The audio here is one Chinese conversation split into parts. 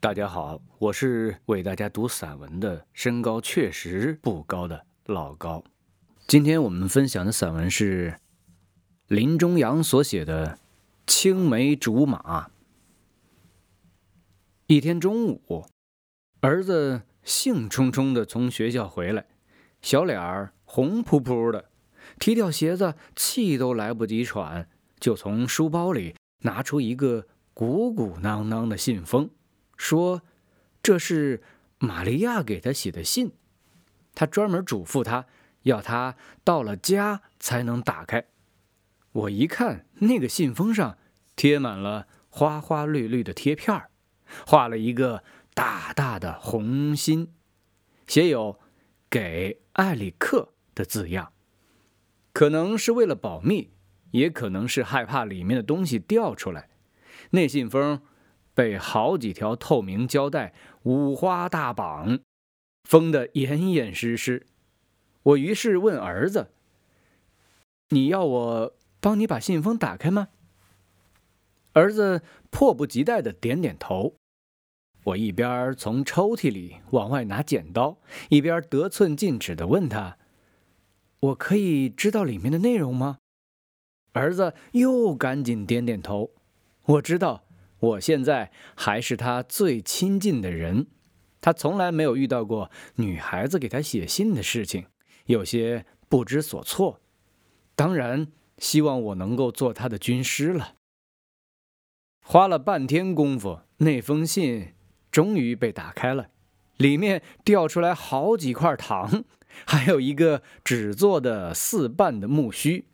大家好，我是为大家读散文的，身高确实不高的老高。今天我们分享的散文是林中阳所写的《青梅竹马》。一天中午，儿子兴冲冲的从学校回来，小脸儿红扑扑的，踢掉鞋子，气都来不及喘，就从书包里拿出一个鼓鼓囊囊的信封。说：“这是玛利亚给他写的信，他专门嘱咐他，要他到了家才能打开。”我一看，那个信封上贴满了花花绿绿的贴片画了一个大大的红心，写有“给艾里克”的字样。可能是为了保密，也可能是害怕里面的东西掉出来。那信封。被好几条透明胶带五花大绑，封得严严实实。我于是问儿子：“你要我帮你把信封打开吗？”儿子迫不及待地点点头。我一边从抽屉里往外拿剪刀，一边得寸进尺地问他：“我可以知道里面的内容吗？”儿子又赶紧点点头。我知道。我现在还是他最亲近的人，他从来没有遇到过女孩子给他写信的事情，有些不知所措。当然，希望我能够做他的军师了。花了半天功夫，那封信终于被打开了，里面掉出来好几块糖，还有一个纸做的四瓣的木须，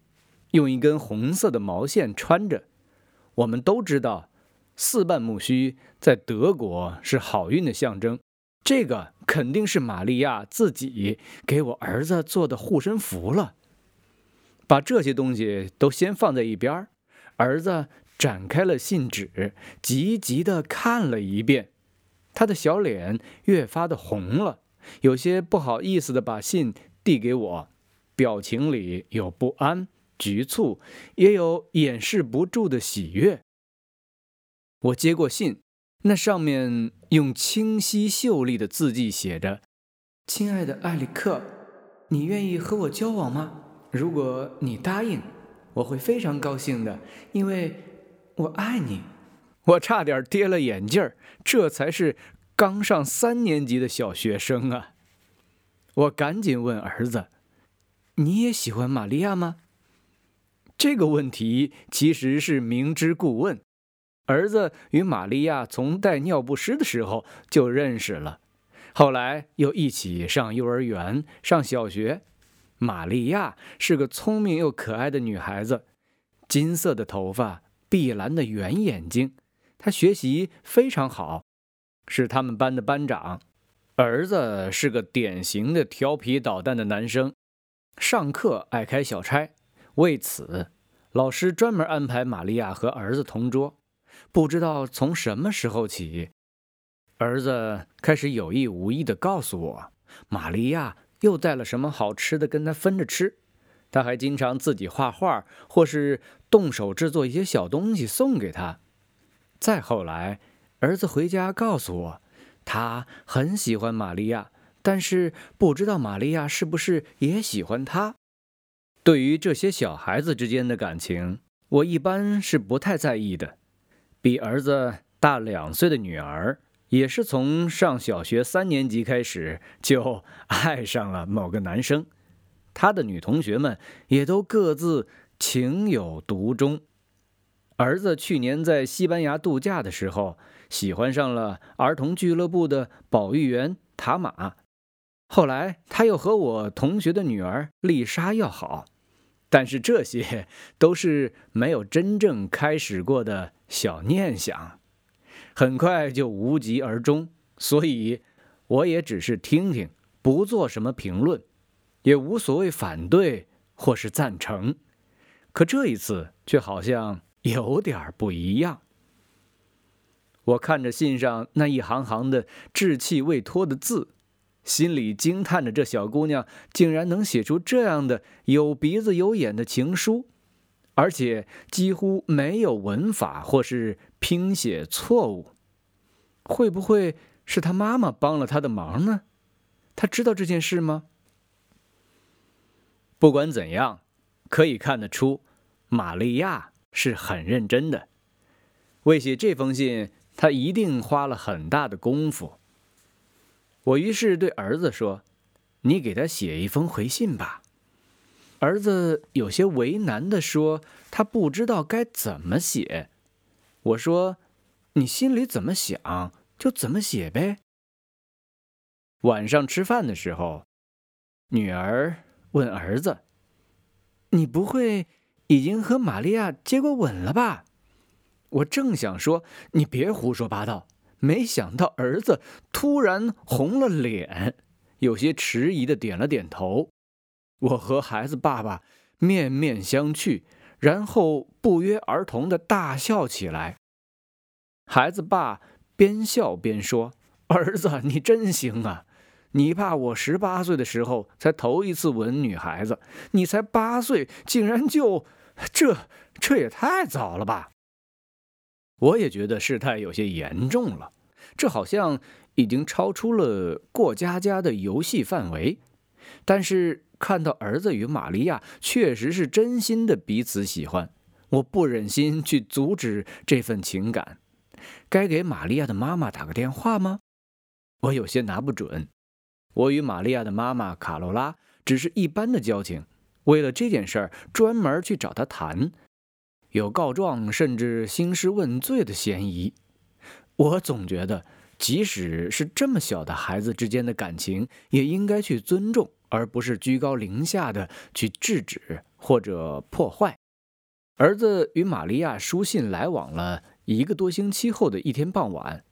用一根红色的毛线穿着。我们都知道。四瓣木须在德国是好运的象征，这个肯定是玛利亚自己给我儿子做的护身符了。把这些东西都先放在一边，儿子展开了信纸，急急地看了一遍，他的小脸越发的红了，有些不好意思地把信递给我，表情里有不安、局促，也有掩饰不住的喜悦。我接过信，那上面用清晰秀丽的字迹写着：“亲爱的埃里克，你愿意和我交往吗？如果你答应，我会非常高兴的，因为我爱你。”我差点跌了眼镜儿，这才是刚上三年级的小学生啊！我赶紧问儿子：“你也喜欢玛利亚吗？”这个问题其实是明知故问。儿子与玛利亚从带尿不湿的时候就认识了，后来又一起上幼儿园、上小学。玛利亚是个聪明又可爱的女孩子，金色的头发，碧蓝的圆眼睛。她学习非常好，是他们班的班长。儿子是个典型的调皮捣蛋的男生，上课爱开小差。为此，老师专门安排玛利亚和儿子同桌。不知道从什么时候起，儿子开始有意无意地告诉我，玛利亚又带了什么好吃的跟他分着吃。他还经常自己画画，或是动手制作一些小东西送给他。再后来，儿子回家告诉我，他很喜欢玛利亚，但是不知道玛利亚是不是也喜欢他。对于这些小孩子之间的感情，我一般是不太在意的。比儿子大两岁的女儿，也是从上小学三年级开始就爱上了某个男生，她的女同学们也都各自情有独钟。儿子去年在西班牙度假的时候，喜欢上了儿童俱乐部的保育员塔玛，后来他又和我同学的女儿丽莎要好。但是这些都是没有真正开始过的小念想，很快就无疾而终。所以，我也只是听听，不做什么评论，也无所谓反对或是赞成。可这一次却好像有点不一样。我看着信上那一行行的稚气未脱的字。心里惊叹着，这小姑娘竟然能写出这样的有鼻子有眼的情书，而且几乎没有文法或是拼写错误。会不会是他妈妈帮了他的忙呢？他知道这件事吗？不管怎样，可以看得出，玛利亚是很认真的。为写这封信，她一定花了很大的功夫。我于是对儿子说：“你给他写一封回信吧。”儿子有些为难地说：“他不知道该怎么写。”我说：“你心里怎么想，就怎么写呗。”晚上吃饭的时候，女儿问儿子：“你不会已经和玛利亚接过吻了吧？”我正想说：“你别胡说八道。”没想到儿子突然红了脸，有些迟疑的点了点头。我和孩子爸爸面面相觑，然后不约而同的大笑起来。孩子爸边笑边说：“儿子，你真行啊！”你爸我十八岁的时候才头一次吻女孩子，你才八岁，竟然就这，这也太早了吧？我也觉得事态有些严重了，这好像已经超出了过家家的游戏范围。但是看到儿子与玛利亚确实是真心的彼此喜欢，我不忍心去阻止这份情感。该给玛利亚的妈妈打个电话吗？我有些拿不准。我与玛利亚的妈妈卡罗拉只是一般的交情，为了这件事儿专门去找她谈，有告状甚至兴师问罪的嫌疑。我总觉得，即使是这么小的孩子之间的感情，也应该去尊重，而不是居高临下的去制止或者破坏。儿子与玛利亚书信来往了一个多星期后的一天傍晚，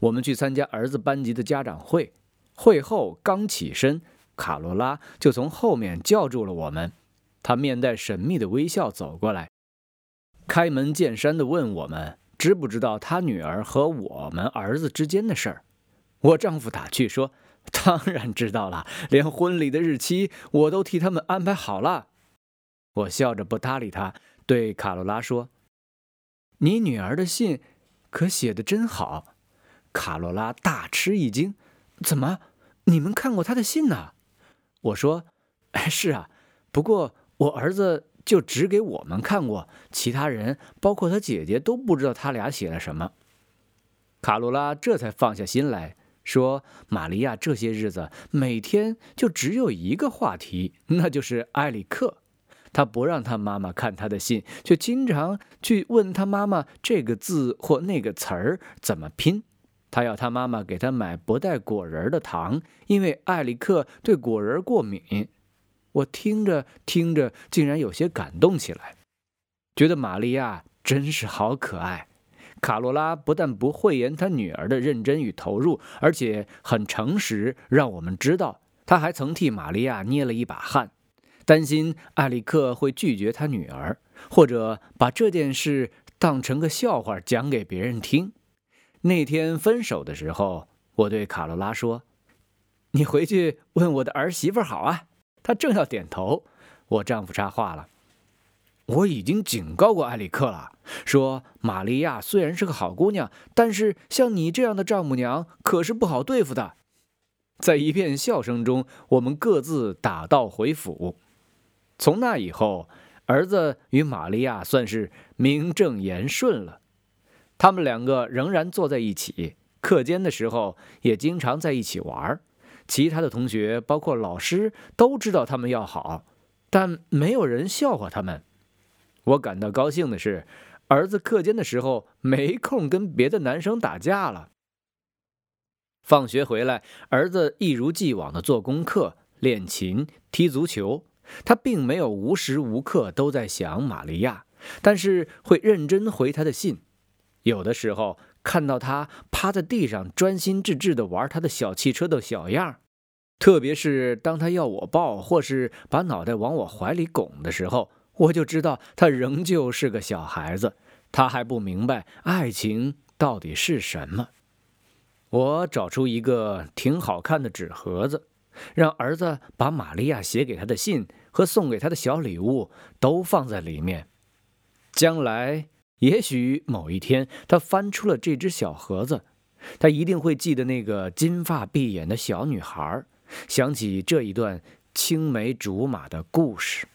我们去参加儿子班级的家长会。会后刚起身，卡罗拉就从后面叫住了我们。她面带神秘的微笑走过来，开门见山地问我们知不知道他女儿和我们儿子之间的事儿。我丈夫打趣说：“当然知道了，连婚礼的日期我都替他们安排好了。”我笑着不搭理他，对卡罗拉说：“你女儿的信可写得真好。”卡罗拉大吃一惊：“怎么？”你们看过他的信呢？我说：“，是啊，不过我儿子就只给我们看过，其他人，包括他姐姐，都不知道他俩写了什么。”卡罗拉这才放下心来说：“玛利亚这些日子每天就只有一个话题，那就是埃里克。他不让他妈妈看他的信，却经常去问他妈妈这个字或那个词儿怎么拼。”他要他妈妈给他买不带果仁的糖，因为艾里克对果仁过敏。我听着听着，竟然有些感动起来，觉得玛利亚真是好可爱。卡罗拉不但不讳言她女儿的认真与投入，而且很诚实，让我们知道他还曾替玛利亚捏了一把汗，担心艾里克会拒绝他女儿，或者把这件事当成个笑话讲给别人听。那天分手的时候，我对卡罗拉说：“你回去问我的儿媳妇好啊。”她正要点头，我丈夫插话了：“我已经警告过埃里克了，说玛利亚虽然是个好姑娘，但是像你这样的丈母娘可是不好对付的。”在一片笑声中，我们各自打道回府。从那以后，儿子与玛利亚算是名正言顺了。他们两个仍然坐在一起，课间的时候也经常在一起玩。其他的同学，包括老师，都知道他们要好，但没有人笑话他们。我感到高兴的是，儿子课间的时候没空跟别的男生打架了。放学回来，儿子一如既往地做功课、练琴、踢足球。他并没有无时无刻都在想玛利亚，但是会认真回他的信。有的时候看到他趴在地上专心致志地玩他的小汽车的小样，特别是当他要我抱或是把脑袋往我怀里拱的时候，我就知道他仍旧是个小孩子，他还不明白爱情到底是什么。我找出一个挺好看的纸盒子，让儿子把玛利亚写给他的信和送给他的小礼物都放在里面，将来。也许某一天，他翻出了这只小盒子，他一定会记得那个金发碧眼的小女孩，想起这一段青梅竹马的故事。